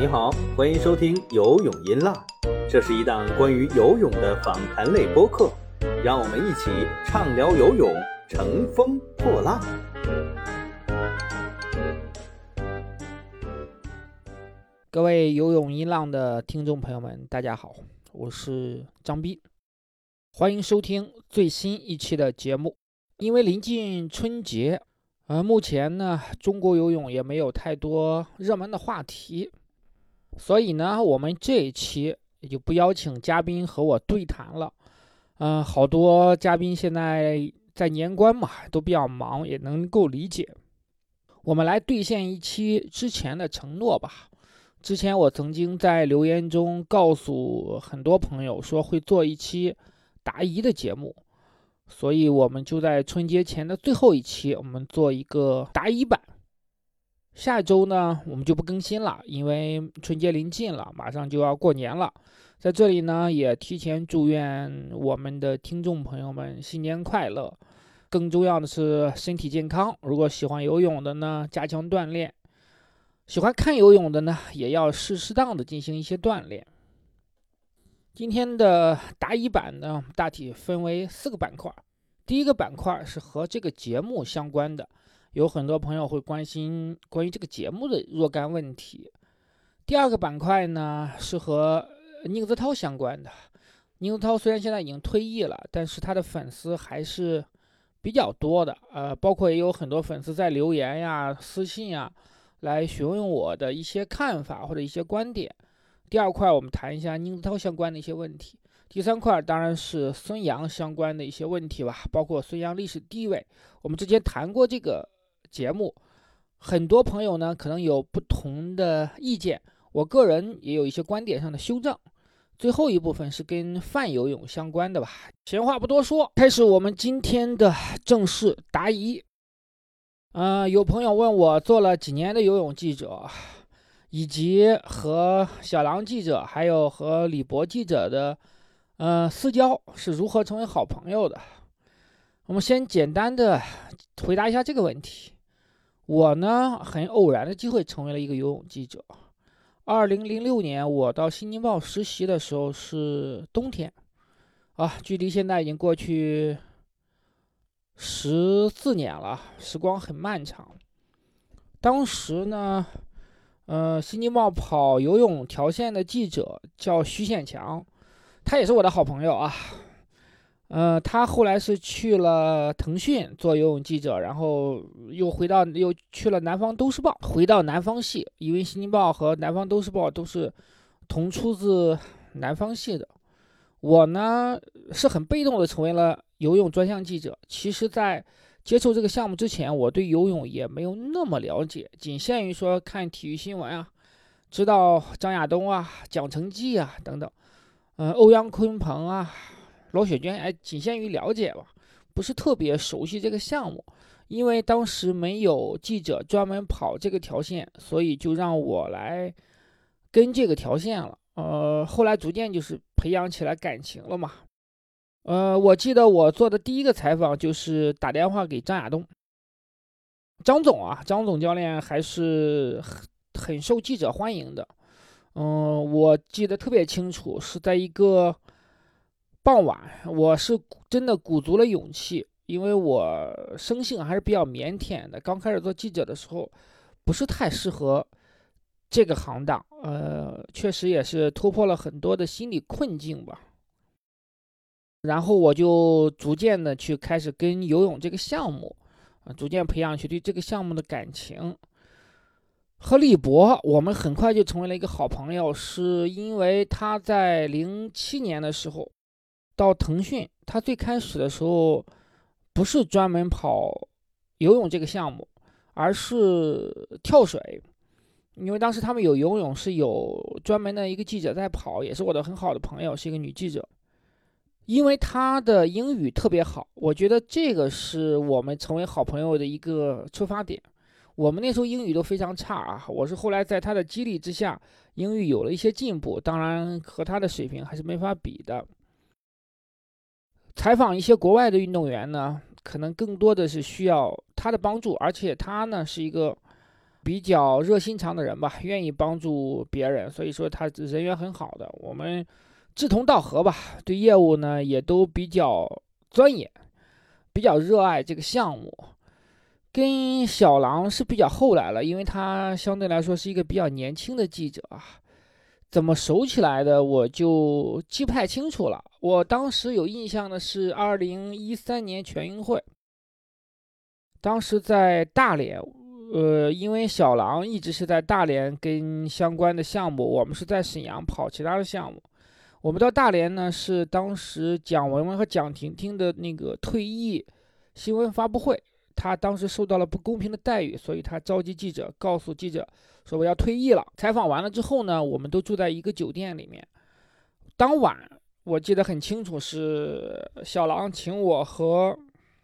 你好，欢迎收听游泳音浪，这是一档关于游泳的访谈类播客，让我们一起畅聊游泳，乘风破浪。各位游泳音浪的听众朋友们，大家好，我是张斌，欢迎收听最新一期的节目。因为临近春节，呃，目前呢，中国游泳也没有太多热门的话题。所以呢，我们这一期也就不邀请嘉宾和我对谈了。嗯，好多嘉宾现在在年关嘛，都比较忙，也能够理解。我们来兑现一期之前的承诺吧。之前我曾经在留言中告诉很多朋友说会做一期答疑的节目，所以我们就在春节前的最后一期，我们做一个答疑版。下周呢，我们就不更新了，因为春节临近了，马上就要过年了。在这里呢，也提前祝愿我们的听众朋友们新年快乐。更重要的是身体健康。如果喜欢游泳的呢，加强锻炼；喜欢看游泳的呢，也要适适当的进行一些锻炼。今天的答疑版呢，大体分为四个板块。第一个板块是和这个节目相关的。有很多朋友会关心关于这个节目的若干问题。第二个板块呢是和宁泽涛相关的。宁泽涛虽然现在已经退役了，但是他的粉丝还是比较多的。呃，包括也有很多粉丝在留言呀、私信呀，来询问我的一些看法或者一些观点。第二块我们谈一下宁泽涛相关的一些问题。第三块当然是孙杨相关的一些问题吧，包括孙杨历史地位。我们之前谈过这个。节目，很多朋友呢可能有不同的意见，我个人也有一些观点上的修正。最后一部分是跟泛游泳相关的吧。闲话不多说，开始我们今天的正式答疑。嗯，有朋友问我做了几年的游泳记者，以及和小狼记者还有和李博记者的，嗯，私交是如何成为好朋友的。我们先简单的回答一下这个问题。我呢，很偶然的机会成为了一个游泳记者。二零零六年，我到《新京报》实习的时候是冬天，啊，距离现在已经过去十四年了，时光很漫长。当时呢，呃，《新京报》跑游泳条线的记者叫徐显强，他也是我的好朋友啊。呃，他后来是去了腾讯做游泳记者，然后又回到又去了南方都市报，回到南方系，因为新京报和南方都市报都是同出自南方系的。我呢是很被动的成为了游泳专项记者。其实，在接触这个项目之前，我对游泳也没有那么了解，仅限于说看体育新闻啊，知道张亚东啊、蒋成绩啊等等，嗯，欧阳鲲鹏啊。罗雪娟，哎，仅限于了解吧，不是特别熟悉这个项目，因为当时没有记者专门跑这个条线，所以就让我来跟这个条线了。呃，后来逐渐就是培养起来感情了嘛。呃，我记得我做的第一个采访就是打电话给张亚东，张总啊，张总教练还是很很受记者欢迎的。嗯，我记得特别清楚，是在一个。傍晚，我是真的鼓足了勇气，因为我生性还是比较腼腆的。刚开始做记者的时候，不是太适合这个行当，呃，确实也是突破了很多的心理困境吧。然后我就逐渐的去开始跟游泳这个项目，啊，逐渐培养起对这个项目的感情。和李博，我们很快就成为了一个好朋友，是因为他在零七年的时候。到腾讯，他最开始的时候不是专门跑游泳这个项目，而是跳水。因为当时他们有游泳，是有专门的一个记者在跑，也是我的很好的朋友，是一个女记者。因为她的英语特别好，我觉得这个是我们成为好朋友的一个出发点。我们那时候英语都非常差啊，我是后来在她的激励之下，英语有了一些进步，当然和她的水平还是没法比的。采访一些国外的运动员呢，可能更多的是需要他的帮助，而且他呢是一个比较热心肠的人吧，愿意帮助别人，所以说他人缘很好的。我们志同道合吧，对业务呢也都比较钻研，比较热爱这个项目。跟小狼是比较后来了，因为他相对来说是一个比较年轻的记者啊。怎么熟起来的，我就记不太清楚了。我当时有印象的是二零一三年全运会，当时在大连，呃，因为小狼一直是在大连跟相关的项目，我们是在沈阳跑其他的项目。我们到大连呢，是当时蒋文文和蒋婷婷的那个退役新闻发布会。他当时受到了不公平的待遇，所以他召集记者，告诉记者说我要退役了。采访完了之后呢，我们都住在一个酒店里面。当晚我记得很清楚，是小狼请我和《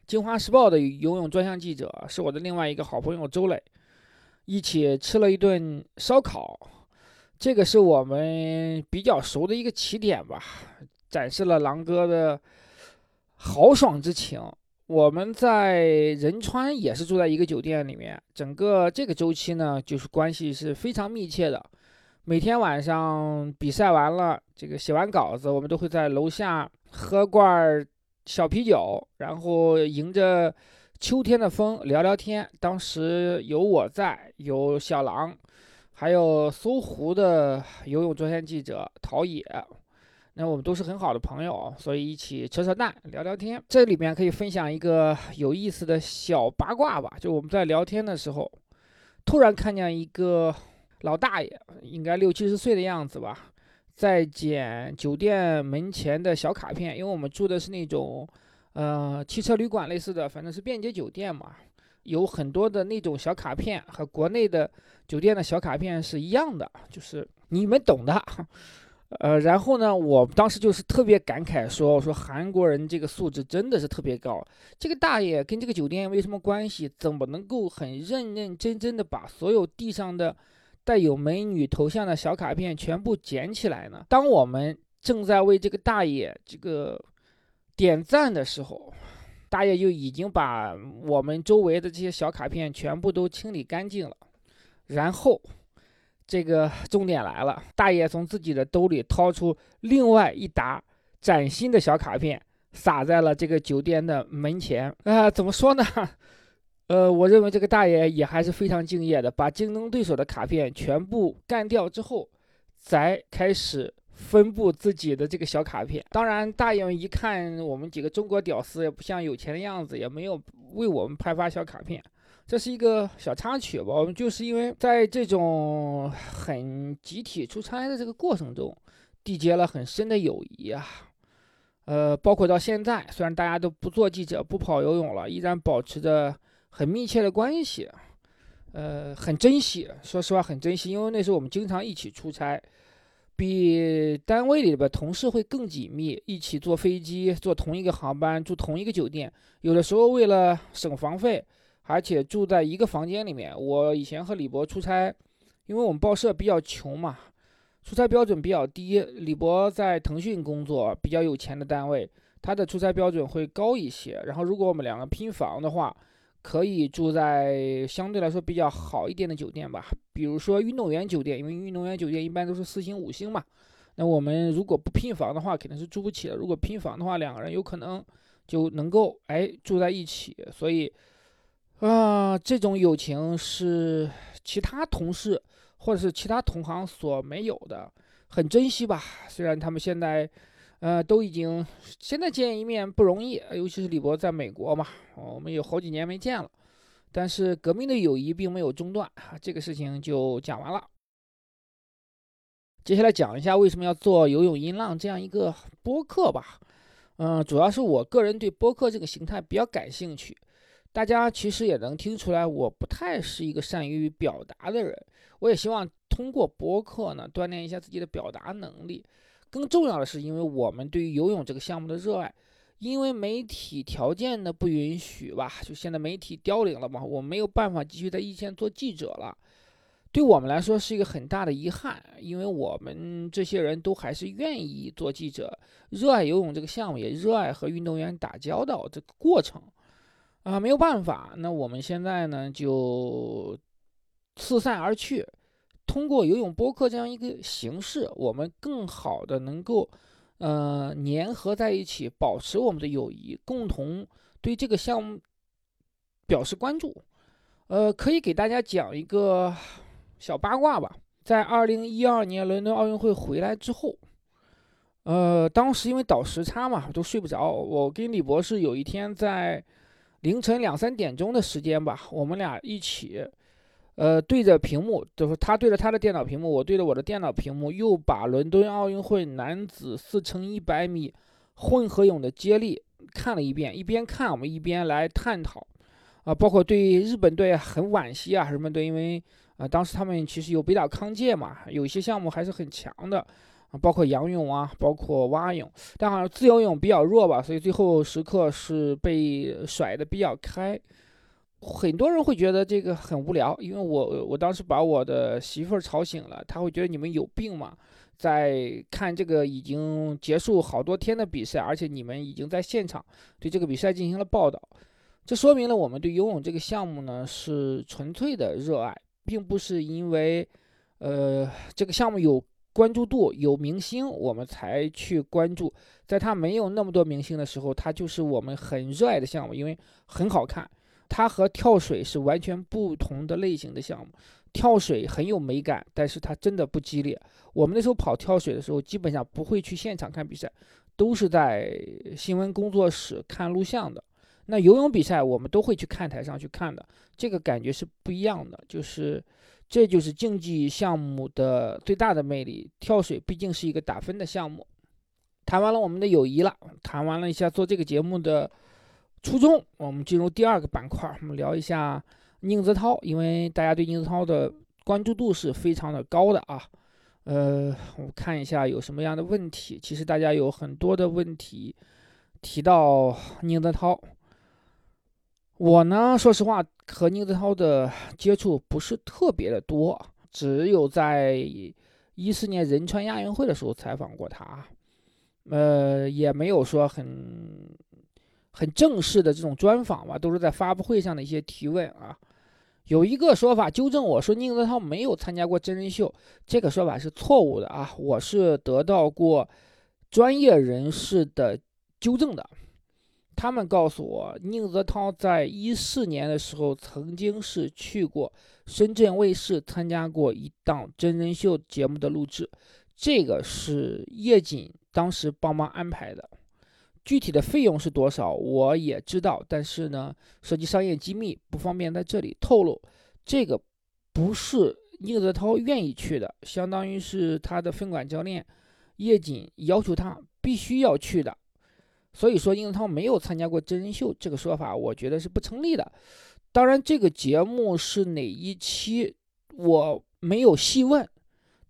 京华时报》的游泳专项记者，是我的另外一个好朋友周磊，一起吃了一顿烧烤。这个是我们比较熟的一个起点吧，展示了狼哥的豪爽之情。我们在仁川也是住在一个酒店里面，整个这个周期呢，就是关系是非常密切的。每天晚上比赛完了，这个写完稿子，我们都会在楼下喝罐小啤酒，然后迎着秋天的风聊聊天。当时有我在，有小狼，还有搜狐的游泳专项记者陶冶。那我们都是很好的朋友，所以一起扯扯淡、聊聊天。这里面可以分享一个有意思的小八卦吧。就我们在聊天的时候，突然看见一个老大爷，应该六七十岁的样子吧，在捡酒店门前的小卡片。因为我们住的是那种，呃，汽车旅馆类似的，反正是便捷酒店嘛，有很多的那种小卡片，和国内的酒店的小卡片是一样的，就是你们懂的。呃，然后呢，我当时就是特别感慨，说，我说韩国人这个素质真的是特别高。这个大爷跟这个酒店没什么关系，怎么能够很认认真真的把所有地上的带有美女头像的小卡片全部捡起来呢？当我们正在为这个大爷这个点赞的时候，大爷就已经把我们周围的这些小卡片全部都清理干净了，然后。这个 重点来了，大爷从自己的兜里掏出另外一沓崭新的小卡片，撒在了这个酒店的门前。啊，怎么说呢？呃，我认为这个大爷也还是非常敬业的，把竞争对手的卡片全部干掉之后，才开始分布自己的这个小卡片。当然，大爷一看我们几个中国屌丝也不像有钱的样子，也没有为我们派发小卡片。这是一个小插曲吧，我们就是因为在这种很集体出差的这个过程中，缔结了很深的友谊啊，呃，包括到现在，虽然大家都不做记者、不跑游泳了，依然保持着很密切的关系，呃，很珍惜。说实话，很珍惜，因为那时候我们经常一起出差，比单位里边同事会更紧密，一起坐飞机，坐同一个航班，住同一个酒店，有的时候为了省房费。而且住在一个房间里面。我以前和李博出差，因为我们报社比较穷嘛，出差标准比较低。李博在腾讯工作，比较有钱的单位，他的出差标准会高一些。然后，如果我们两个拼房的话，可以住在相对来说比较好一点的酒店吧，比如说运动员酒店，因为运动员酒店一般都是四星、五星嘛。那我们如果不拼房的话，肯定是住不起的。如果拼房的话，两个人有可能就能够哎住在一起。所以。啊，这种友情是其他同事或者是其他同行所没有的，很珍惜吧。虽然他们现在，呃，都已经现在见一面不容易，尤其是李博在美国嘛，我们有好几年没见了。但是革命的友谊并没有中断，这个事情就讲完了。接下来讲一下为什么要做游泳音浪这样一个播客吧。嗯，主要是我个人对播客这个形态比较感兴趣。大家其实也能听出来，我不太是一个善于表达的人。我也希望通过播客呢，锻炼一下自己的表达能力。更重要的是，因为我们对于游泳这个项目的热爱，因为媒体条件的不允许吧，就现在媒体凋零了嘛，我没有办法继续在一线做记者了。对我们来说是一个很大的遗憾，因为我们这些人都还是愿意做记者，热爱游泳这个项目，也热爱和运动员打交道这个过程。啊，没有办法，那我们现在呢就四散而去。通过游泳播客这样一个形式，我们更好的能够，呃，粘合在一起，保持我们的友谊，共同对这个项目表示关注。呃，可以给大家讲一个小八卦吧。在二零一二年伦敦奥运会回来之后，呃，当时因为倒时差嘛，都睡不着。我跟李博士有一天在凌晨两三点钟的时间吧，我们俩一起。呃，对着屏幕，就是他对着他的电脑屏幕，我对着我的电脑屏幕，又把伦敦奥运会男子四乘一百米混合泳的接力看了一遍。一边看，我们一边来探讨，啊，包括对日本队很惋惜啊，日本队因为啊，当时他们其实有北岛康介嘛，有一些项目还是很强的，包括仰泳啊，包括蛙泳，但好像自由泳比较弱吧，所以最后时刻是被甩的比较开。很多人会觉得这个很无聊，因为我我当时把我的媳妇儿吵醒了，她会觉得你们有病吗？在看这个已经结束好多天的比赛，而且你们已经在现场对这个比赛进行了报道，这说明了我们对游泳这个项目呢是纯粹的热爱，并不是因为呃这个项目有关注度、有明星我们才去关注，在它没有那么多明星的时候，它就是我们很热爱的项目，因为很好看。它和跳水是完全不同的类型的项目，跳水很有美感，但是它真的不激烈。我们那时候跑跳水的时候，基本上不会去现场看比赛，都是在新闻工作室看录像的。那游泳比赛我们都会去看台上去看的，这个感觉是不一样的。就是这就是竞技项目的最大的魅力。跳水毕竟是一个打分的项目。谈完了我们的友谊了，谈完了一下做这个节目的。初衷，我们进入第二个板块，我们聊一下宁泽涛，因为大家对宁泽涛的关注度是非常的高的啊。呃，我看一下有什么样的问题。其实大家有很多的问题提到宁泽涛。我呢，说实话，和宁泽涛的接触不是特别的多，只有在一四年仁川亚运会的时候采访过他，呃，也没有说很。很正式的这种专访吧，都是在发布会上的一些提问啊。有一个说法纠正我说宁泽涛没有参加过真人秀，这个说法是错误的啊。我是得到过专业人士的纠正的，他们告诉我，宁泽涛在一四年的时候曾经是去过深圳卫视参加过一档真人秀节目的录制，这个是叶瑾当时帮忙安排的。具体的费用是多少，我也知道，但是呢，涉及商业机密，不方便在这里透露。这个不是宁泽涛愿意去的，相当于是他的分管教练叶瑾要求他必须要去的。所以说，宁泽涛没有参加过真人秀这个说法，我觉得是不成立的。当然，这个节目是哪一期，我没有细问，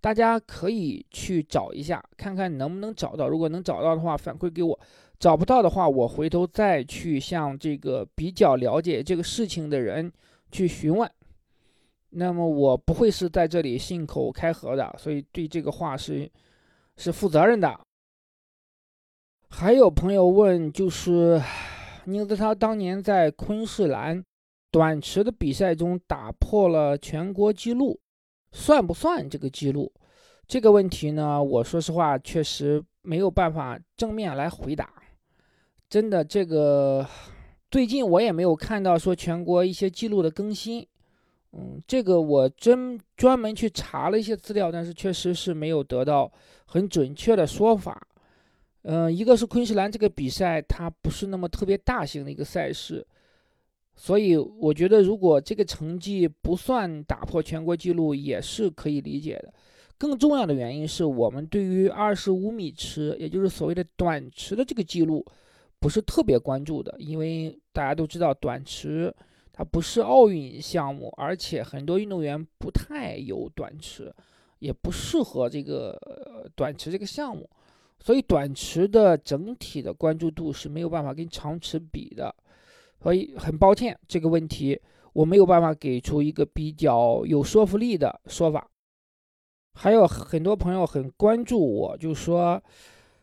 大家可以去找一下，看看能不能找到。如果能找到的话，反馈给我。找不到的话，我回头再去向这个比较了解这个事情的人去询问。那么我不会是在这里信口开河的，所以对这个话是是负责任的。还有朋友问，就是宁泽涛当年在昆士兰短池的比赛中打破了全国纪录，算不算这个记录？这个问题呢，我说实话确实没有办法正面来回答。真的，这个最近我也没有看到说全国一些记录的更新，嗯，这个我真专门去查了一些资料，但是确实是没有得到很准确的说法。嗯，一个是昆士兰这个比赛它不是那么特别大型的一个赛事，所以我觉得如果这个成绩不算打破全国纪录也是可以理解的。更重要的原因是我们对于二十五米池，也就是所谓的短池的这个记录。不是特别关注的，因为大家都知道短池它不是奥运项目，而且很多运动员不太有短池，也不适合这个短池这个项目，所以短池的整体的关注度是没有办法跟长池比的。所以很抱歉，这个问题我没有办法给出一个比较有说服力的说法。还有很多朋友很关注我，就说。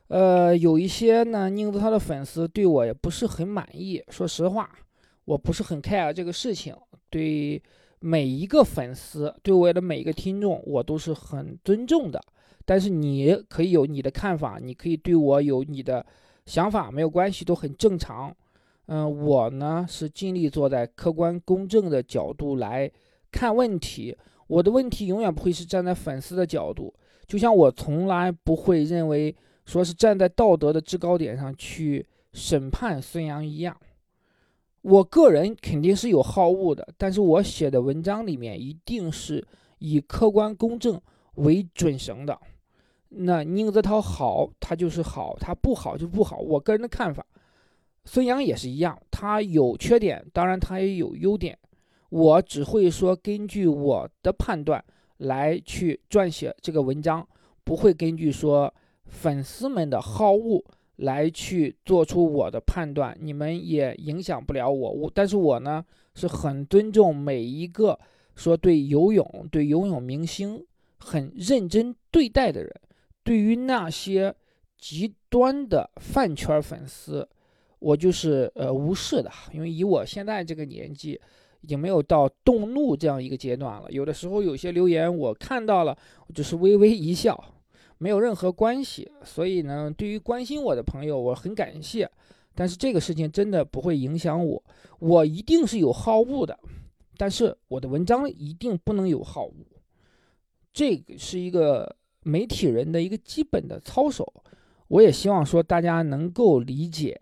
呃，有一些呢，宁泽涛的粉丝对我也不是很满意。说实话，我不是很 care 这个事情。对每一个粉丝，对我的每一个听众，我都是很尊重的。但是你可以有你的看法，你可以对我有你的想法，没有关系，都很正常。嗯，我呢是尽力坐在客观公正的角度来看问题。我的问题永远不会是站在粉丝的角度，就像我从来不会认为说是站在道德的制高点上去审判孙杨一样。我个人肯定是有好恶的，但是我写的文章里面一定是以客观公正为准绳的。那宁泽涛好，他就是好；他不好就不好。我个人的看法，孙杨也是一样，他有缺点，当然他也有优点。我只会说根据我的判断来去撰写这个文章，不会根据说粉丝们的好恶。来去做出我的判断，你们也影响不了我。我，但是我呢是很尊重每一个说对游泳、对游泳明星很认真对待的人。对于那些极端的饭圈粉丝，我就是呃无视的，因为以我现在这个年纪，已经没有到动怒这样一个阶段了。有的时候有些留言我看到了，我就是微微一笑。没有任何关系，所以呢，对于关心我的朋友，我很感谢。但是这个事情真的不会影响我，我一定是有好恶的，但是我的文章一定不能有好恶。这个是一个媒体人的一个基本的操守，我也希望说大家能够理解，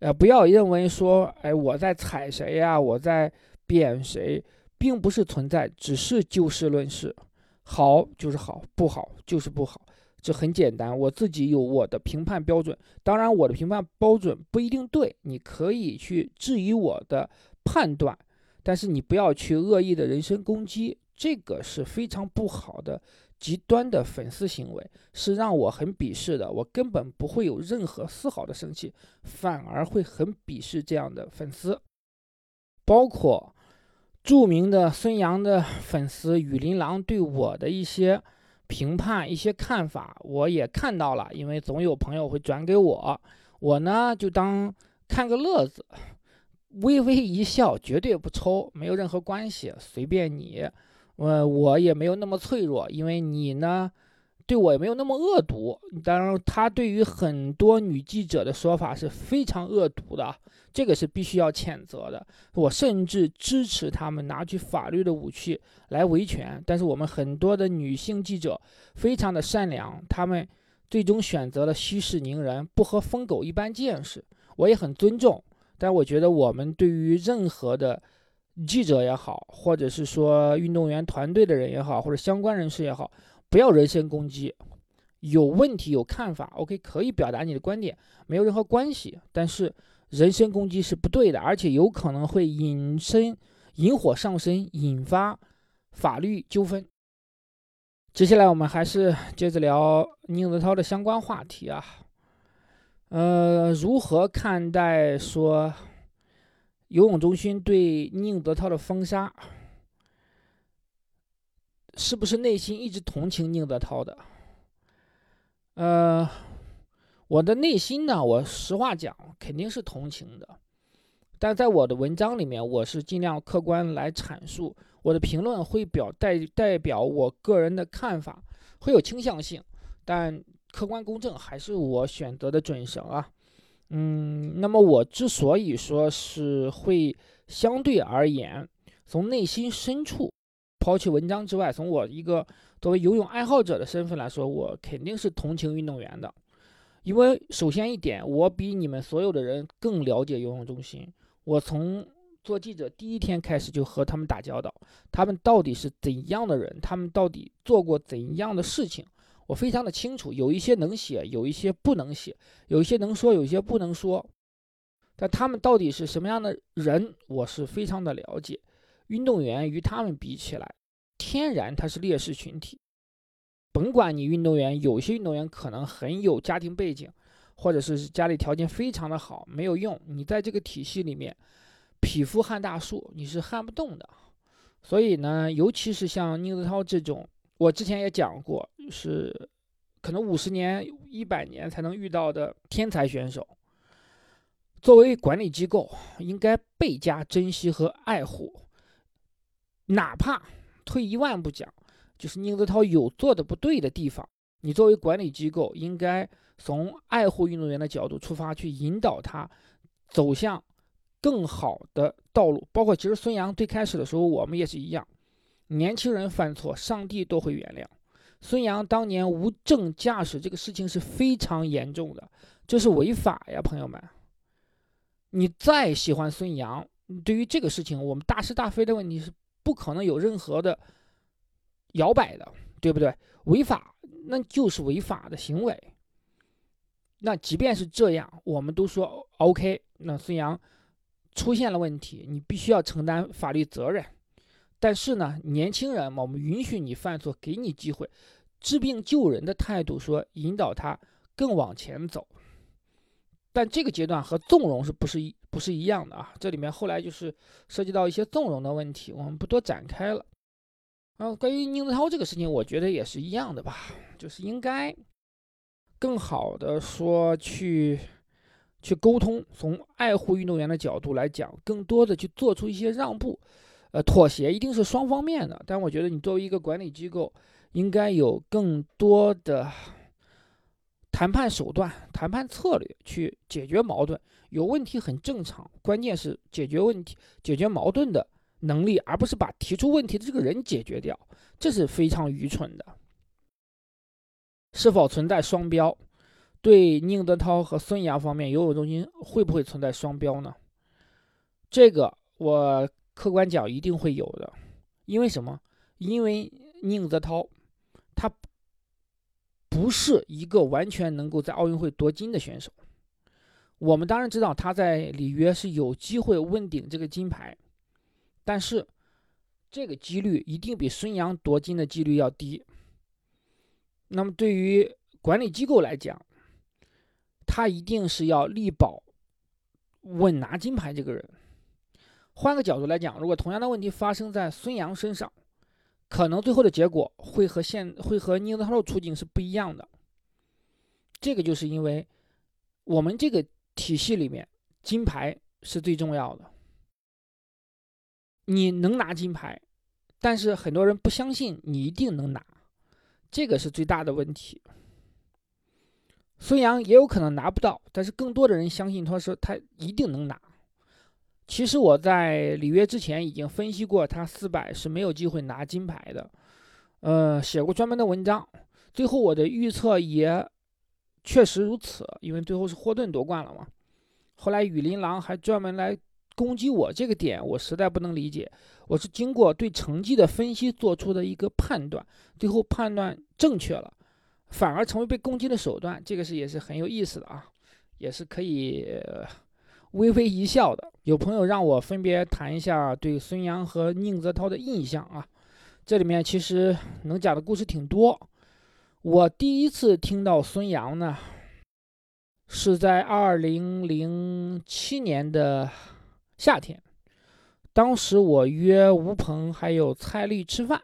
呃，不要认为说，哎，我在踩谁呀，我在贬谁，并不是存在，只是就事论事，好就是好，不好就是不好。这很简单，我自己有我的评判标准。当然，我的评判标准不一定对，你可以去质疑我的判断，但是你不要去恶意的人身攻击，这个是非常不好的极端的粉丝行为，是让我很鄙视的。我根本不会有任何丝毫的生气，反而会很鄙视这样的粉丝，包括著名的孙杨的粉丝雨林狼对我的一些。评判一些看法，我也看到了，因为总有朋友会转给我，我呢就当看个乐子，微微一笑，绝对不抽，没有任何关系，随便你，我我也没有那么脆弱，因为你呢。对我也没有那么恶毒，当然，他对于很多女记者的说法是非常恶毒的，这个是必须要谴责的。我甚至支持他们拿起法律的武器来维权。但是我们很多的女性记者非常的善良，他们最终选择了息事宁人，不和疯狗一般见识。我也很尊重，但我觉得我们对于任何的记者也好，或者是说运动员团队的人也好，或者相关人士也好。不要人身攻击，有问题有看法，OK，可以表达你的观点，没有任何关系。但是人身攻击是不对的，而且有可能会引申引火上身，引发法律纠纷。接下来我们还是接着聊宁泽涛的相关话题啊，呃，如何看待说游泳中心对宁泽涛的封杀？是不是内心一直同情宁泽涛的？呃，我的内心呢，我实话讲，肯定是同情的。但在我的文章里面，我是尽量客观来阐述，我的评论会表代代表我个人的看法，会有倾向性，但客观公正还是我选择的准绳啊。嗯，那么我之所以说是会相对而言，从内心深处。抛弃文章之外，从我一个作为游泳爱好者的身份来说，我肯定是同情运动员的，因为首先一点，我比你们所有的人更了解游泳中心。我从做记者第一天开始就和他们打交道，他们到底是怎样的人，他们到底做过怎样的事情，我非常的清楚。有一些能写，有一些不能写，有一些能说，有一些不能说。但他们到底是什么样的人，我是非常的了解。运动员与他们比起来，天然他是劣势群体。甭管你运动员，有些运动员可能很有家庭背景，或者是家里条件非常的好，没有用。你在这个体系里面，匹夫撼大树，你是撼不动的。所以呢，尤其是像宁泽涛这种，我之前也讲过，是可能五十年、一百年才能遇到的天才选手。作为管理机构，应该倍加珍惜和爱护。哪怕退一万步讲，就是宁泽涛有做的不对的地方，你作为管理机构，应该从爱护运动员的角度出发，去引导他走向更好的道路。包括其实孙杨最开始的时候，我们也是一样，年轻人犯错，上帝都会原谅。孙杨当年无证驾驶这个事情是非常严重的，这是违法呀，朋友们。你再喜欢孙杨，对于这个事情，我们大是大非的问题是不可能有任何的摇摆的，对不对？违法那就是违法的行为。那即便是这样，我们都说 OK。那孙杨出现了问题，你必须要承担法律责任。但是呢，年轻人嘛，我们允许你犯错，给你机会，治病救人的态度，说引导他更往前走。但这个阶段和纵容是不是一不是一样的啊？这里面后来就是涉及到一些纵容的问题，我们不多展开了。然后关于宁泽涛这个事情，我觉得也是一样的吧，就是应该更好的说去去沟通，从爱护运动员的角度来讲，更多的去做出一些让步。呃，妥协一定是双方面的，但我觉得你作为一个管理机构，应该有更多的谈判手段、谈判策略去解决矛盾。有问题很正常，关键是解决问题、解决矛盾的能力，而不是把提出问题的这个人解决掉，这是非常愚蠢的。是否存在双标？对宁泽涛和孙杨方面，游泳中心会不会存在双标呢？这个我。客观讲，一定会有的，因为什么？因为宁泽涛他不是一个完全能够在奥运会夺金的选手。我们当然知道他在里约是有机会问鼎这个金牌，但是这个几率一定比孙杨夺金的几率要低。那么对于管理机构来讲，他一定是要力保稳拿金牌这个人。换个角度来讲，如果同样的问题发生在孙杨身上，可能最后的结果会和现会和宁泽涛的处境是不一样的。这个就是因为我们这个体系里面，金牌是最重要的。你能拿金牌，但是很多人不相信你一定能拿，这个是最大的问题。孙杨也有可能拿不到，但是更多的人相信他说他一定能拿。其实我在里约之前已经分析过，他四百是没有机会拿金牌的，呃，写过专门的文章。最后我的预测也确实如此，因为最后是霍顿夺冠了嘛。后来雨林狼还专门来攻击我这个点，我实在不能理解。我是经过对成绩的分析做出的一个判断，最后判断正确了，反而成为被攻击的手段，这个是也是很有意思的啊，也是可以。微微一笑的，有朋友让我分别谈一下对孙杨和宁泽涛的印象啊。这里面其实能讲的故事挺多。我第一次听到孙杨呢，是在二零零七年的夏天，当时我约吴鹏还有蔡丽吃饭。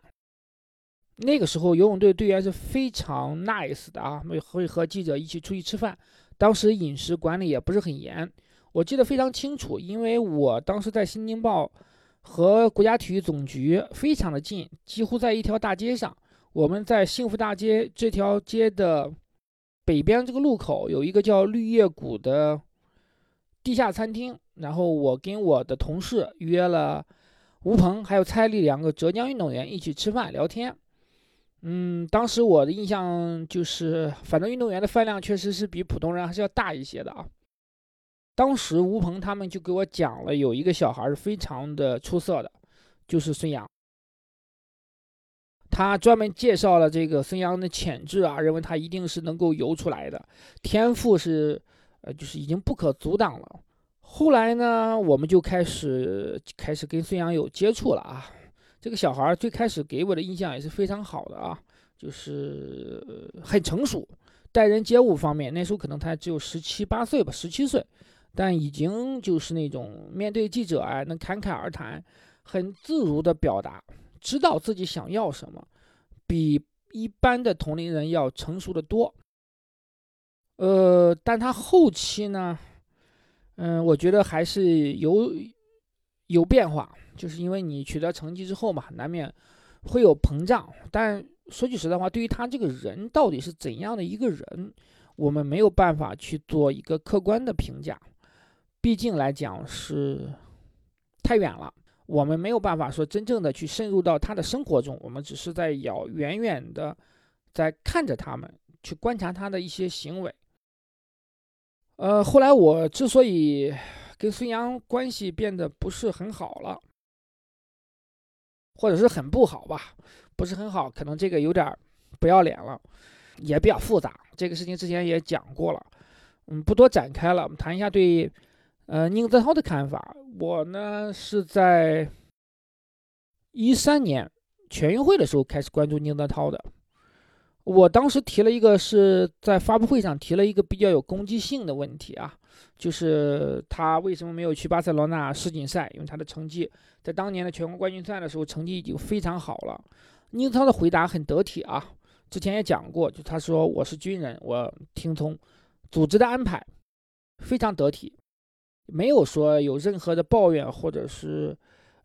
那个时候游泳队队员是非常 nice 的啊，会和记者一起出去吃饭。当时饮食管理也不是很严。我记得非常清楚，因为我当时在《新京报》和国家体育总局非常的近，几乎在一条大街上。我们在幸福大街这条街的北边这个路口有一个叫绿叶谷的地下餐厅，然后我跟我的同事约了吴鹏还有蔡丽两个浙江运动员一起吃饭聊天。嗯，当时我的印象就是，反正运动员的饭量确实是比普通人还是要大一些的啊。当时吴鹏他们就给我讲了，有一个小孩是非常的出色的，就是孙杨。他专门介绍了这个孙杨的潜质啊，认为他一定是能够游出来的，天赋是，呃，就是已经不可阻挡了。后来呢，我们就开始开始跟孙杨有接触了啊。这个小孩最开始给我的印象也是非常好的啊，就是很成熟，待人接物方面，那时候可能他只有十七八岁吧，十七岁。但已经就是那种面对记者啊，能侃侃而谈，很自如的表达，知道自己想要什么，比一般的同龄人要成熟的多。呃，但他后期呢，嗯，我觉得还是有有变化，就是因为你取得成绩之后嘛，难免会有膨胀。但说句实在话，对于他这个人到底是怎样的一个人，我们没有办法去做一个客观的评价，毕竟来讲是太远了，我们没有办法说真正的去深入到他的生活中，我们只是在遥远远的在看着他们，去观察他的一些行为。呃，后来我之所以跟孙杨关系变得不是很好了，或者是很不好吧，不是很好，可能这个有点不要脸了，也比较复杂。这个事情之前也讲过了，嗯，不多展开了。我们谈一下对呃宁泽涛的看法。我呢是在一三年全运会的时候开始关注宁泽涛的。我当时提了一个是在发布会上提了一个比较有攻击性的问题啊，就是他为什么没有去巴塞罗那世锦赛？因为他的成绩在当年的全国冠军赛的时候成绩已经非常好了。宁泽涛的回答很得体啊，之前也讲过，就他说我是军人，我听从组织的安排，非常得体，没有说有任何的抱怨或者是。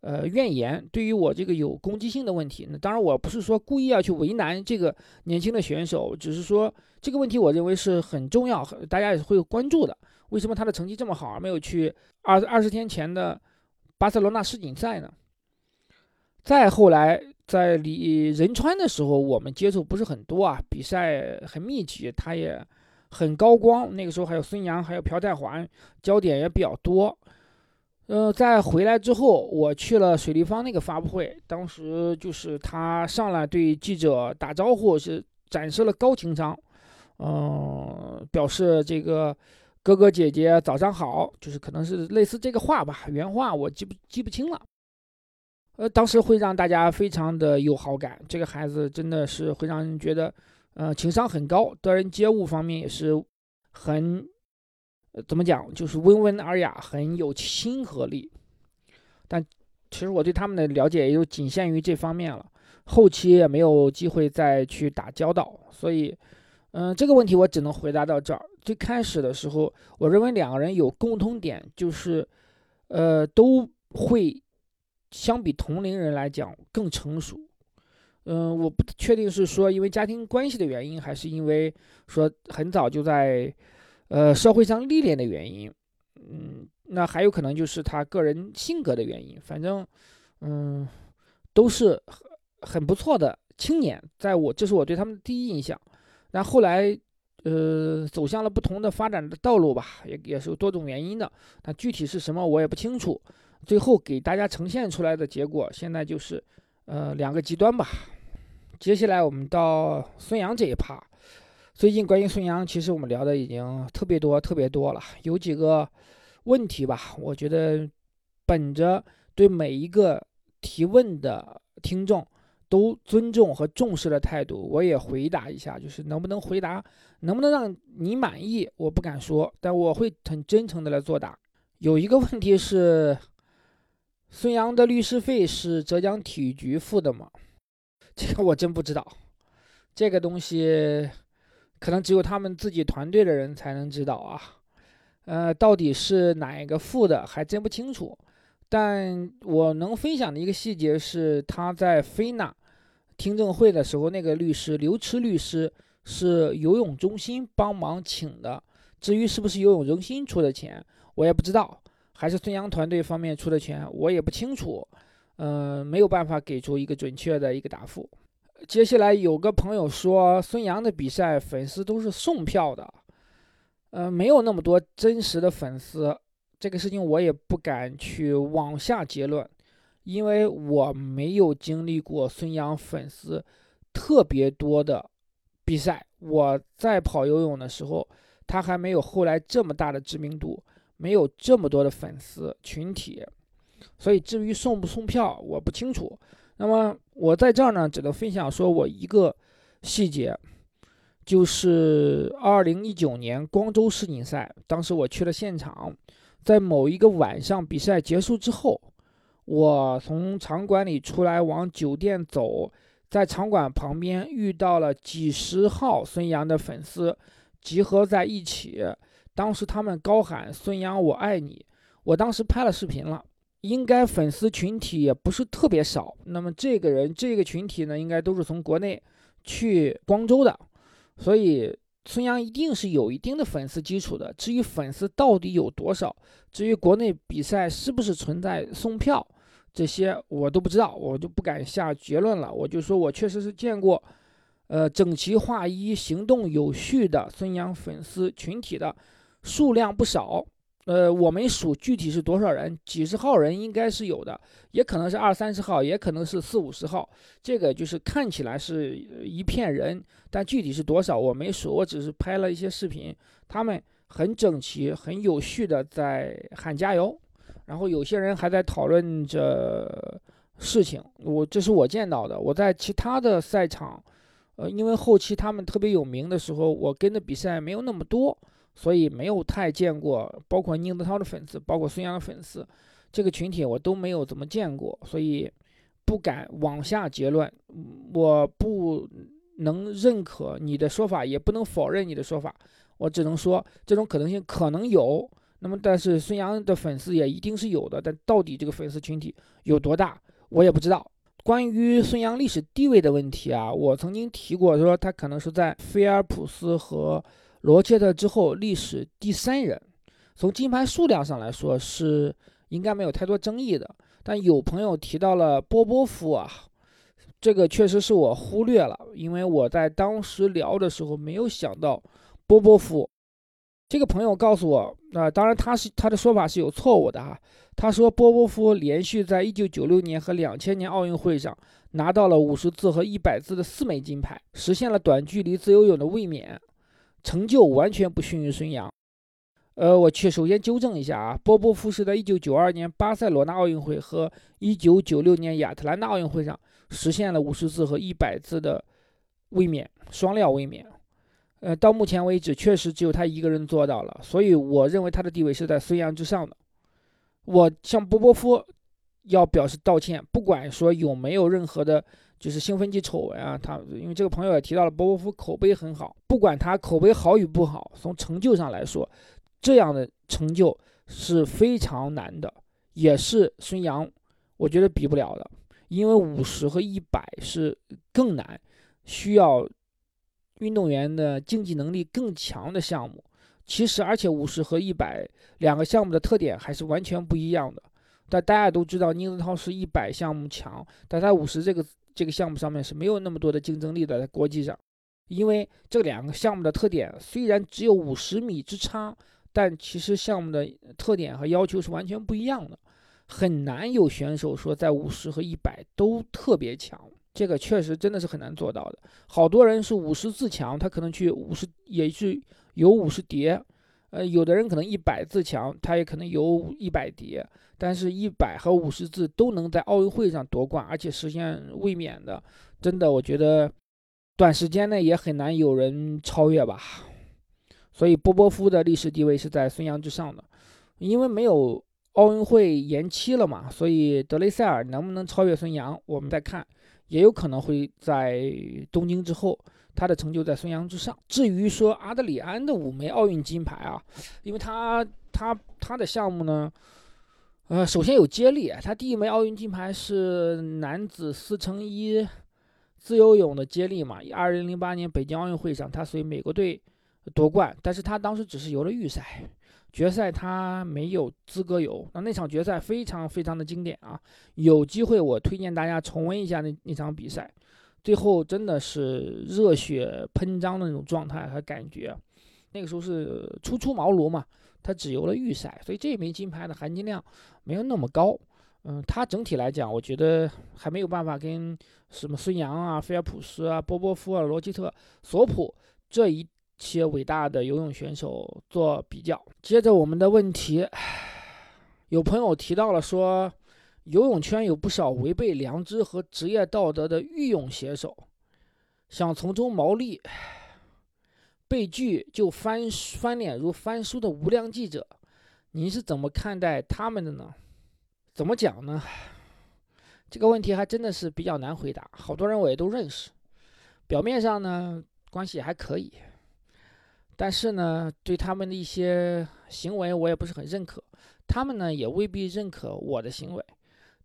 呃，怨言对于我这个有攻击性的问题，那当然我不是说故意要去为难这个年轻的选手，只是说这个问题我认为是很重要，大家也会关注的。为什么他的成绩这么好，而没有去二二十天前的巴塞罗那世锦赛呢？再后来在李仁川的时候，我们接触不是很多啊，比赛很密集，他也很高光。那个时候还有孙杨，还有朴泰桓，焦点也比较多。呃，在回来之后，我去了水立方那个发布会，当时就是他上来对记者打招呼，是展示了高情商，嗯，表示这个哥哥姐姐早上好，就是可能是类似这个话吧，原话我记不记不清了。呃，当时会让大家非常的有好感，这个孩子真的是会让人觉得，呃，情商很高，待人接物方面也是很。呃，怎么讲？就是温文尔雅，很有亲和力。但其实我对他们的了解也就仅限于这方面了，后期也没有机会再去打交道。所以，嗯，这个问题我只能回答到这儿。最开始的时候，我认为两个人有共通点，就是，呃，都会相比同龄人来讲更成熟。嗯，我不确定是说因为家庭关系的原因，还是因为说很早就在。呃，社会上历练的原因，嗯，那还有可能就是他个人性格的原因。反正，嗯，都是很很不错的青年，在我这是我对他们的第一印象。那后来，呃，走向了不同的发展的道路吧，也也是有多种原因的。那具体是什么我也不清楚。最后给大家呈现出来的结果，现在就是呃两个极端吧。接下来我们到孙杨这一趴。最近关于孙杨，其实我们聊的已经特别多、特别多了。有几个问题吧，我觉得本着对每一个提问的听众都尊重和重视的态度，我也回答一下。就是能不能回答，能不能让你满意，我不敢说，但我会很真诚的来作答。有一个问题是，孙杨的律师费是浙江体育局付的吗？这个我真不知道，这个东西。可能只有他们自己团队的人才能知道啊，呃，到底是哪一个付的，还真不清楚。但我能分享的一个细节是，他在菲娜听证会的时候，那个律师刘驰律师是游泳中心帮忙请的。至于是不是游泳中心出的钱，我也不知道，还是孙杨团队方面出的钱，我也不清楚。嗯，没有办法给出一个准确的一个答复。接下来有个朋友说，孙杨的比赛粉丝都是送票的，呃，没有那么多真实的粉丝。这个事情我也不敢去往下结论，因为我没有经历过孙杨粉丝特别多的比赛。我在跑游泳的时候，他还没有后来这么大的知名度，没有这么多的粉丝群体，所以至于送不送票，我不清楚。那么我在这儿呢，只能分享说我一个细节，就是二零一九年光州世锦赛，当时我去了现场，在某一个晚上比赛结束之后，我从场馆里出来往酒店走，在场馆旁边遇到了几十号孙杨的粉丝集合在一起，当时他们高喊“孙杨我爱你”，我当时拍了视频了。应该粉丝群体也不是特别少。那么这个人这个群体呢，应该都是从国内去光州的，所以孙杨一定是有一定的粉丝基础的。至于粉丝到底有多少，至于国内比赛是不是存在送票，这些我都不知道，我就不敢下结论了。我就说我确实是见过，呃，整齐划一、行动有序的孙杨粉丝群体的数量不少。呃，我没数具体是多少人，几十号人应该是有的，也可能是二三十号，也可能是四五十号。这个就是看起来是一片人，但具体是多少我没数，我只是拍了一些视频，他们很整齐、很有序的在喊加油，然后有些人还在讨论着事情。我这是我见到的，我在其他的赛场，呃，因为后期他们特别有名的时候，我跟的比赛没有那么多。所以没有太见过，包括宁泽涛的粉丝，包括孙杨的粉丝，这个群体我都没有怎么见过，所以不敢往下结论。我不能认可你的说法，也不能否认你的说法，我只能说这种可能性可能有。那么，但是孙杨的粉丝也一定是有的，但到底这个粉丝群体有多大，我也不知道。关于孙杨历史地位的问题啊，我曾经提过，说他可能是在菲尔普斯和。罗切特之后，历史第三人，从金牌数量上来说是应该没有太多争议的。但有朋友提到了波波夫啊，这个确实是我忽略了，因为我在当时聊的时候没有想到波波夫。这个朋友告诉我，那，当然他是他的说法是有错误的哈。他说波波夫连续在1996年和2000年奥运会上拿到了50字和100字的四枚金牌，实现了短距离自由泳的卫冕。成就完全不逊于孙杨，呃，我去首先纠正一下啊，波波夫是在1992年巴塞罗那奥运会和1996年亚特兰大奥运会上实现了50次和100字的卫冕，双料卫冕。呃，到目前为止，确实只有他一个人做到了，所以我认为他的地位是在孙杨之上的。我向波波夫要表示道歉，不管说有没有任何的。就是兴奋剂丑闻啊，他因为这个朋友也提到了波波夫口碑很好，不管他口碑好与不好，从成就上来说，这样的成就是非常难的，也是孙杨我觉得比不了的，因为五十和一百是更难，需要运动员的竞技能力更强的项目。其实，而且五十和一百两个项目的特点还是完全不一样的。但大家都知道，宁泽涛是一百项目强，但他五十这个。这个项目上面是没有那么多的竞争力的，在国际上，因为这两个项目的特点虽然只有五十米之差，但其实项目的特点和要求是完全不一样的，很难有选手说在五十和一百都特别强，这个确实真的是很难做到的。好多人是五十自强，他可能去五十也是有五十叠。呃，有的人可能一百自强，他也可能有一百叠，但是一百和五十字都能在奥运会上夺冠，而且实现卫冕的，真的，我觉得短时间内也很难有人超越吧。所以波波夫的历史地位是在孙杨之上的，因为没有奥运会延期了嘛，所以德雷塞尔能不能超越孙杨，我们再看，也有可能会在东京之后。他的成就在孙杨之上。至于说阿德里安的五枚奥运金牌啊，因为他他他的项目呢，呃，首先有接力，他第一枚奥运金牌是男子四乘一自由泳的接力嘛。二零零八年北京奥运会上，他随美国队夺冠，但是他当时只是游了预赛，决赛他没有资格游。那那场决赛非常非常的经典啊，有机会我推荐大家重温一下那那场比赛。最后真的是热血喷张的那种状态和感觉，那个时候是初出茅庐嘛，他只游了预赛，所以这枚金牌的含金量没有那么高。嗯，他整体来讲，我觉得还没有办法跟什么孙杨啊、菲尔普斯啊、波波夫啊、罗吉特、索普这一些伟大的游泳选手做比较。接着我们的问题，有朋友提到了说。游泳圈有不少违背良知和职业道德的御泳写手，想从中牟利，被拒就翻翻脸如翻书的无良记者，您是怎么看待他们的呢？怎么讲呢？这个问题还真的是比较难回答。好多人我也都认识，表面上呢关系还可以，但是呢对他们的一些行为我也不是很认可。他们呢也未必认可我的行为。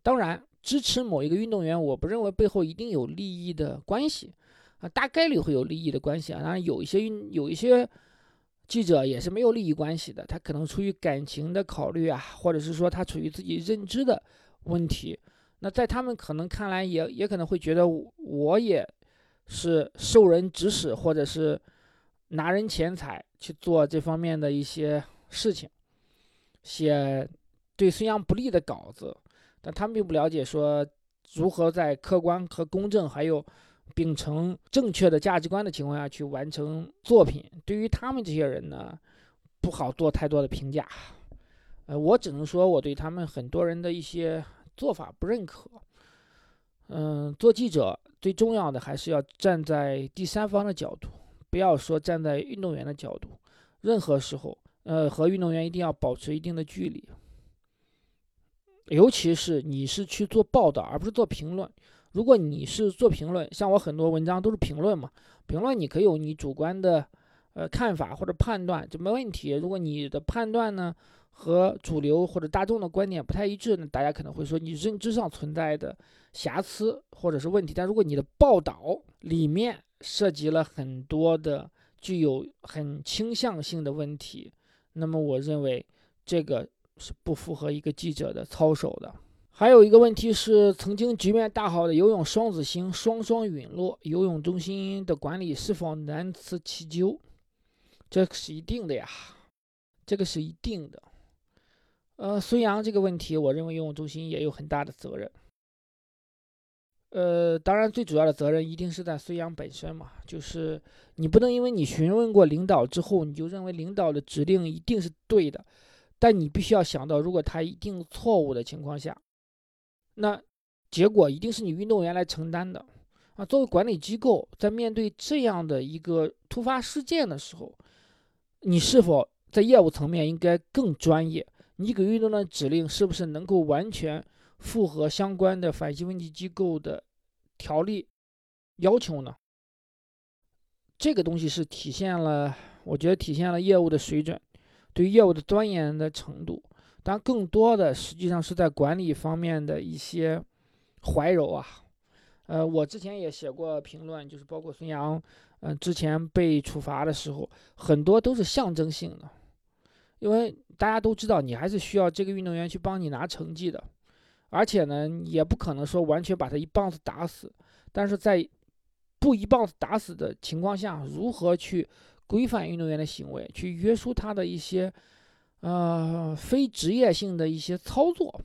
当然，支持某一个运动员，我不认为背后一定有利益的关系啊，大概率会有利益的关系啊。当然，有一些有一些记者也是没有利益关系的，他可能出于感情的考虑啊，或者是说他处于自己认知的问题。那在他们可能看来，也也可能会觉得我也是受人指使，或者是拿人钱财去做这方面的一些事情，写对孙杨不利的稿子，但他们并不了解说如何在客观和公正，还有秉承正确的价值观的情况下去完成作品。对于他们这些人呢，不好做太多的评价。呃，我只能说我对他们很多人的一些。做法不认可，嗯，做记者最重要的还是要站在第三方的角度，不要说站在运动员的角度。任何时候，呃，和运动员一定要保持一定的距离，尤其是你是去做报道，而不是做评论。如果你是做评论，像我很多文章都是评论嘛，评论你可以有你主观的呃看法或者判断，这没问题。如果你的判断呢？和主流或者大众的观点不太一致，那大家可能会说你认知上存在的瑕疵或者是问题。但如果你的报道里面涉及了很多的具有很倾向性的问题，那么我认为这个是不符合一个记者的操守的。还有一个问题是，曾经局面大好的游泳双子星双双陨落，游泳中心的管理是否难辞其咎？这是一定的呀，这个是一定的。呃，孙杨这个问题，我认为游泳中心也有很大的责任。呃，当然，最主要的责任一定是在孙杨本身嘛，就是你不能因为你询问过领导之后，你就认为领导的指令一定是对的，但你必须要想到，如果他一定错误的情况下，那结果一定是你运动员来承担的啊。作为管理机构，在面对这样的一个突发事件的时候，你是否在业务层面应该更专业？你给运动的指令是不是能够完全符合相关的反击问题机构的条例要求呢？这个东西是体现了，我觉得体现了业务的水准，对业务的钻研的程度。但更多的实际上是在管理方面的一些怀柔啊。呃，我之前也写过评论，就是包括孙杨，嗯，之前被处罚的时候，很多都是象征性的。因为大家都知道，你还是需要这个运动员去帮你拿成绩的，而且呢，也不可能说完全把他一棒子打死。但是在不一棒子打死的情况下，如何去规范运动员的行为，去约束他的一些呃非职业性的一些操作，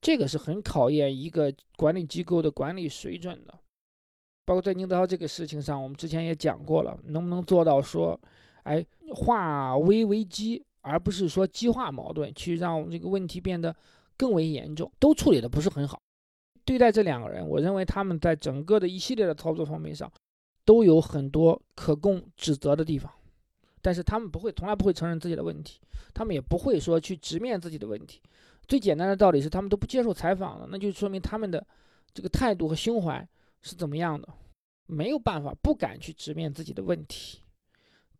这个是很考验一个管理机构的管理水准的。包括在宁德涛这个事情上，我们之前也讲过了，能不能做到说，哎，化危为机？而不是说激化矛盾，去让这个问题变得更为严重，都处理的不是很好。对待这两个人，我认为他们在整个的一系列的操作方面上，都有很多可供指责的地方。但是他们不会，从来不会承认自己的问题，他们也不会说去直面自己的问题。最简单的道理是，他们都不接受采访了，那就说明他们的这个态度和胸怀是怎么样的？没有办法，不敢去直面自己的问题，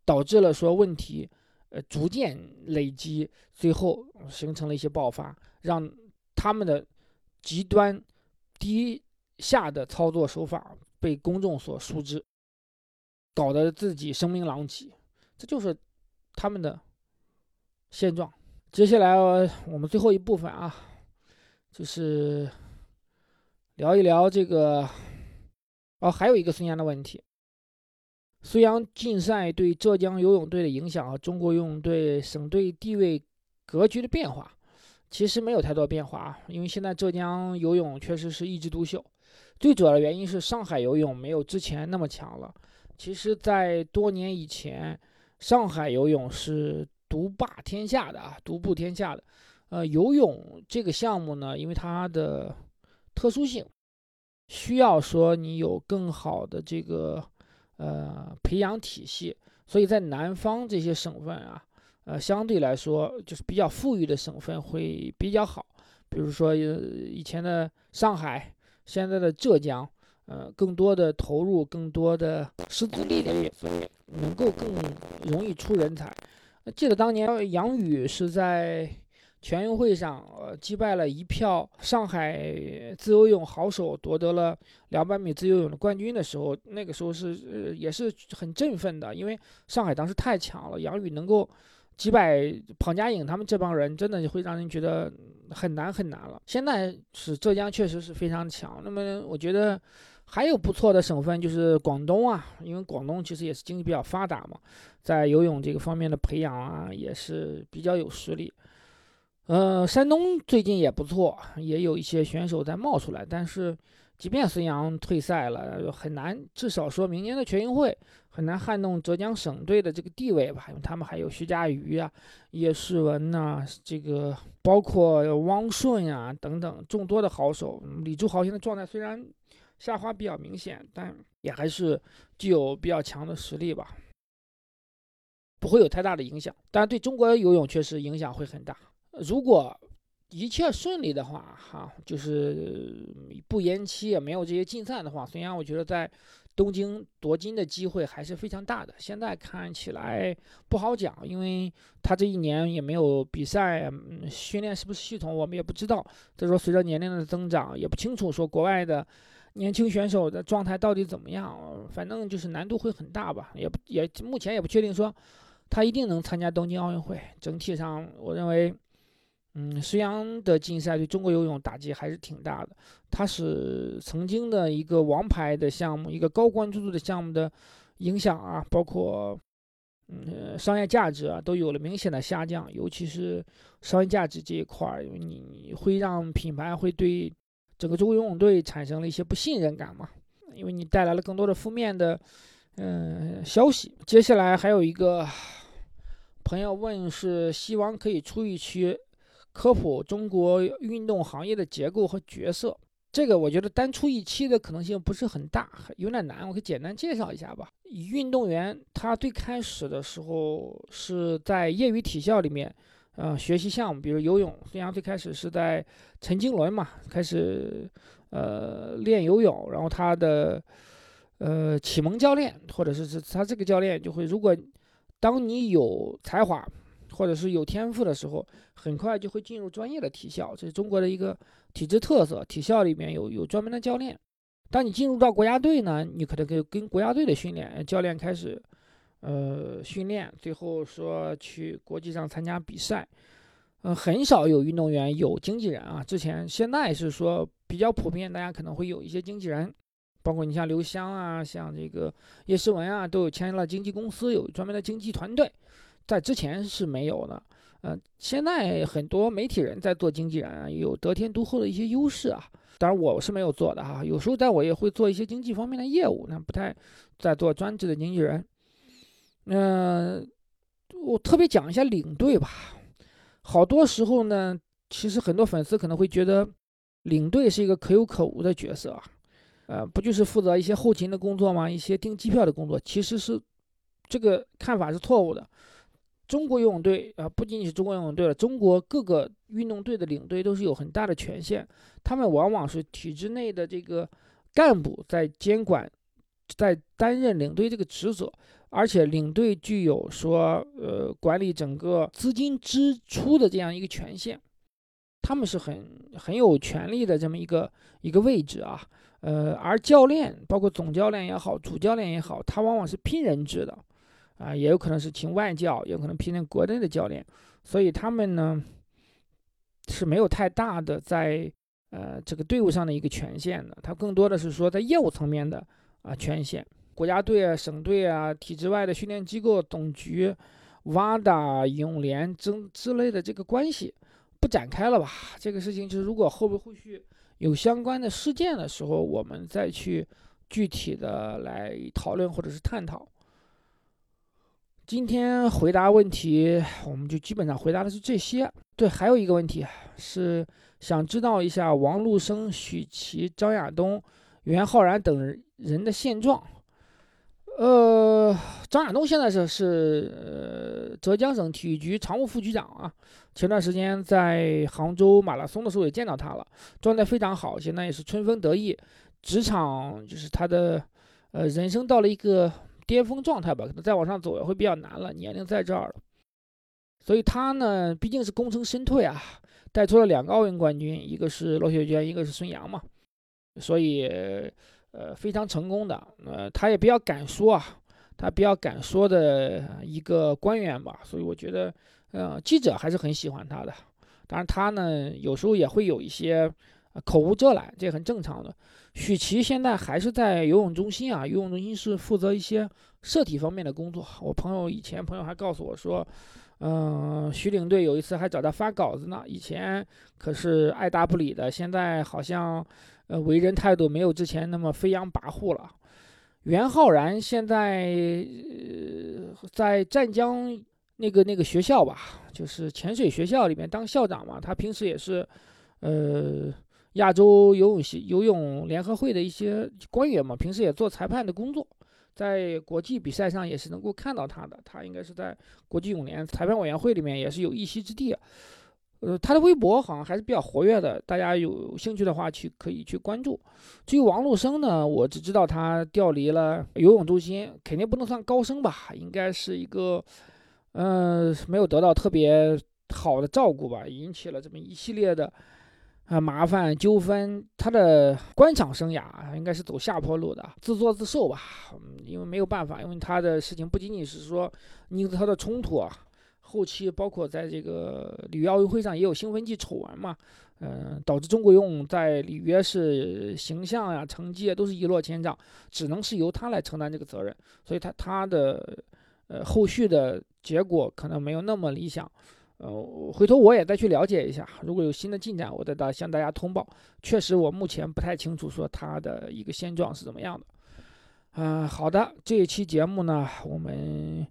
导致了说问题。呃，逐渐累积，最后形成了一些爆发，让他们的极端低下的操作手法被公众所熟知，搞得自己声名狼藉，这就是他们的现状。接下来我们最后一部分啊，就是聊一聊这个，哦，还有一个孙杨的问题。孙杨禁赛对浙江游泳队的影响和中国游泳队省队地位格局的变化，其实没有太多变化啊，因为现在浙江游泳确实是一枝独秀。最主要的原因是上海游泳没有之前那么强了。其实，在多年以前，上海游泳是独霸天下的啊，独步天下的。呃，游泳这个项目呢，因为它的特殊性，需要说你有更好的这个。呃，培养体系，所以在南方这些省份啊，呃，相对来说就是比较富裕的省份会比较好。比如说，以前的上海，现在的浙江，呃，更多的投入，更多的师资力量，所以能够更容易出人才。记得当年杨宇是在全运会上，呃，击败了一票上海自由泳好手，夺得了两百米自由泳的冠军的时候，那个时候是呃也是很振奋的，因为上海当时太强了，杨宇能够击败庞佳颖他们这帮人，真的会让人觉得很难很难了。现在是浙江确实是非常强，那么我觉得还有不错的省份就是广东啊，因为广东其实也是经济比较发达嘛，在游泳这个方面的培养啊也是比较有实力。呃，山东最近也不错，也有一些选手在冒出来。但是，即便孙杨退赛了，很难，至少说明年的全运会很难撼动浙江省队的这个地位吧？因为他们还有徐嘉余啊、叶诗文呐，这个包括汪顺啊等等众多的好手。李朱豪现在状态虽然下滑比较明显，但也还是具有比较强的实力吧，不会有太大的影响。但对中国游泳确实影响会很大。如果一切顺利的话，哈，就是不延期也没有这些禁赛的话，孙杨我觉得在东京夺金的机会还是非常大的。现在看起来不好讲，因为他这一年也没有比赛，训练是不是系统我们也不知道。再说随着年龄的增长，也不清楚说国外的年轻选手的状态到底怎么样，反正就是难度会很大吧。也不也目前也不确定说他一定能参加东京奥运会。整体上，我认为。嗯，孙杨的禁赛对中国游泳打击还是挺大的。他是曾经的一个王牌的项目，一个高关注度的项目的影响啊，包括嗯商业价值啊，都有了明显的下降。尤其是商业价值这一块儿，因为你会让品牌会对整个中国游泳队产生了一些不信任感嘛，因为你带来了更多的负面的嗯消息。接下来还有一个朋友问，是希望可以出一期。科普中国运动行业的结构和角色，这个我觉得单出一期的可能性不是很大，有点难。我可以简单介绍一下吧。运动员他最开始的时候是在业余体校里面，呃，学习项目，比如游泳。孙杨最开始是在陈经纶嘛，开始呃练游泳，然后他的呃启蒙教练或者是是他这个教练就会，如果当你有才华。或者是有天赋的时候，很快就会进入专业的体校，这是中国的一个体制特色。体校里面有有专门的教练。当你进入到国家队呢，你可能跟跟国家队的训练教练开始，呃，训练，最后说去国际上参加比赛。嗯，很少有运动员有经纪人啊。之前现在是说比较普遍，大家可能会有一些经纪人，包括你像刘湘啊，像这个叶诗文啊，都有签了经纪公司，有专门的经纪团队。在之前是没有的，嗯，现在很多媒体人在做经纪人，有得天独厚的一些优势啊。当然我是没有做的哈，有时候但我也会做一些经济方面的业务，那不太在做专职的经纪人。嗯，我特别讲一下领队吧。好多时候呢，其实很多粉丝可能会觉得领队是一个可有可无的角色啊，呃，不就是负责一些后勤的工作吗？一些订机票的工作，其实是这个看法是错误的。中国游泳队啊，不仅仅是中国游泳队了，中国各个运动队的领队都是有很大的权限，他们往往是体制内的这个干部在监管，在担任领队这个职责，而且领队具有说呃管理整个资金支出的这样一个权限，他们是很很有权利的这么一个一个位置啊，呃，而教练包括总教练也好，主教练也好，他往往是聘人制的。啊，也有可能是请外教，也有可能聘任国内的教练，所以他们呢是没有太大的在呃这个队伍上的一个权限的，他更多的是说在业务层面的啊权限。国家队啊、省队啊、体制外的训练机构、总局、WADA、泳联之之类的这个关系不展开了吧？这个事情就是如果后边后续有相关的事件的时候，我们再去具体的来讨论或者是探讨。今天回答问题，我们就基本上回答的是这些。对，还有一个问题是想知道一下王路生、许琪、张亚东、袁浩然等人的现状。呃，张亚东现在是是浙江省体育局常务副局长啊。前段时间在杭州马拉松的时候也见到他了，状态非常好，现在也是春风得意，职场就是他的呃人生到了一个。巅峰状态吧，可能再往上走也会比较难了，年龄在这儿了，所以他呢毕竟是功成身退啊，带出了两个奥运冠军，一个是罗雪娟，一个是孙杨嘛，所以呃非常成功的。呃，他也比较敢说啊，他比较敢说的一个官员吧，所以我觉得，呃，记者还是很喜欢他的。当然他呢有时候也会有一些口无遮拦，这很正常的。许琪现在还是在游泳中心啊，游泳中心是负责一些社体方面的工作。我朋友以前朋友还告诉我说。嗯，徐领队有一次还找他发稿子呢。以前可是爱答不理的，现在好像呃为人态度没有之前那么飞扬跋扈了。袁浩然现在在湛江那个那个学校吧，就是潜水学校里面当校长嘛。他平时也是呃亚洲游泳系游泳联合会的一些官员嘛，平时也做裁判的工作。在国际比赛上也是能够看到他的，他应该是在国际泳联裁判委员会里面也是有一席之地啊。呃，他的微博好像还是比较活跃的，大家有兴趣的话去可以去关注。至于王陆生呢，我只知道他调离了游泳中心，肯定不能算高升吧，应该是一个，嗯，没有得到特别好的照顾吧，引起了这么一系列的。啊，麻烦纠纷，他的官场生涯应该是走下坡路的，自作自受吧。嗯，因为没有办法，因为他的事情不仅仅是说尼斯特的冲突啊，后期包括在这个里约奥运会上也有兴奋剂丑闻嘛，嗯，导致中国游泳在里约是形象呀、成绩啊都是一落千丈，只能是由他来承担这个责任，所以他他的呃后续的结果可能没有那么理想。呃，回头我也再去了解一下，如果有新的进展，我再大向大家通报。确实，我目前不太清楚说他的一个现状是怎么样的。嗯，好的，这一期节目呢，我们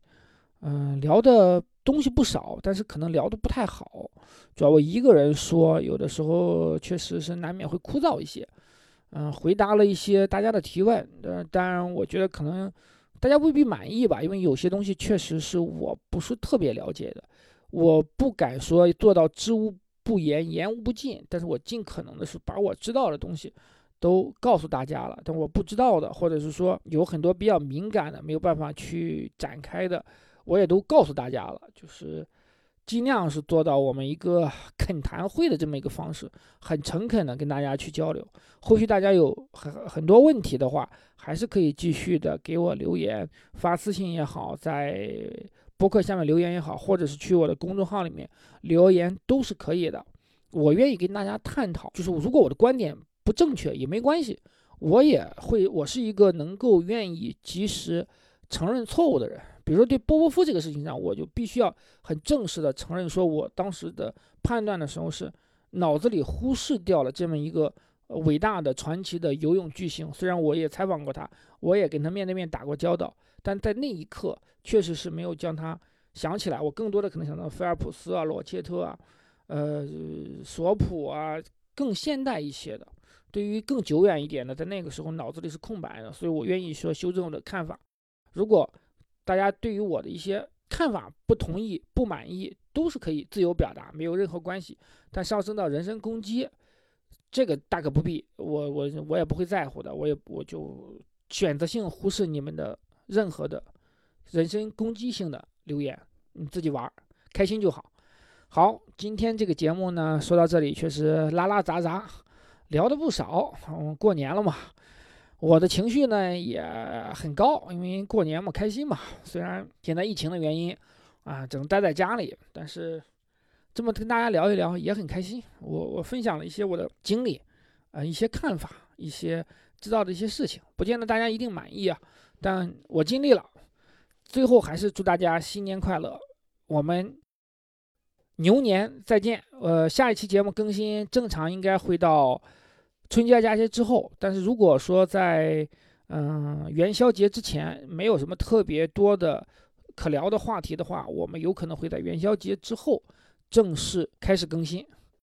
嗯聊的东西不少，但是可能聊的不太好，主要我一个人说，有的时候确实是难免会枯燥一些。嗯，回答了一些大家的提问，呃，当然我觉得可能大家未必满意吧，因为有些东西确实是我不是特别了解的。我不敢说做到知无不言，言无不尽，但是我尽可能的是把我知道的东西都告诉大家了。但我不知道的，或者是说有很多比较敏感的，没有办法去展开的，我也都告诉大家了。就是尽量是做到我们一个 恳谈会的这么一个方式，很诚恳的跟大家去交流。后续大家有很很多问题的话，还是可以继续的给我留言，发私信也好，在。博客下面留言也好，或者是去我的公众号里面留言都是可以的。我愿意跟大家探讨，就是如果我的观点不正确也没关系，我也会，我是一个能够愿意及时承认错误的人。比如说对波波夫这个事情上，我就必须要很正式的承认，说我当时的判断的时候是脑子里忽视掉了这么一个伟大的传奇的游泳巨星。虽然我也采访过他，我也跟他面对面打过交道，但在那一刻。确实是没有将他想起来，我更多的可能想到菲尔普斯啊、罗切特啊、呃、索普啊，更现代一些的。对于更久远一点的，在那个时候脑子里是空白的，所以我愿意说修正我的看法。如果大家对于我的一些看法不同意、不满意，都是可以自由表达，没有任何关系。但上升到人身攻击，这个大可不必，我我我也不会在乎的，我也我就选择性忽视你们的任何的。人身攻击性的留言，你自己玩，开心就好。好，今天这个节目呢，说到这里确实拉拉杂杂，聊的不少。嗯，过年了嘛，我的情绪呢也很高，因为过年嘛，开心嘛。虽然现在疫情的原因啊，只能待在家里，但是这么跟大家聊一聊也很开心。我我分享了一些我的经历，啊，一些看法，一些知道的一些事情，不见得大家一定满意啊，但我尽力了。最后还是祝大家新年快乐，我们牛年再见。呃，下一期节目更新正常应该会到春节假期之后，但是如果说在嗯元宵节之前没有什么特别多的可聊的话题的话，我们有可能会在元宵节之后正式开始更新。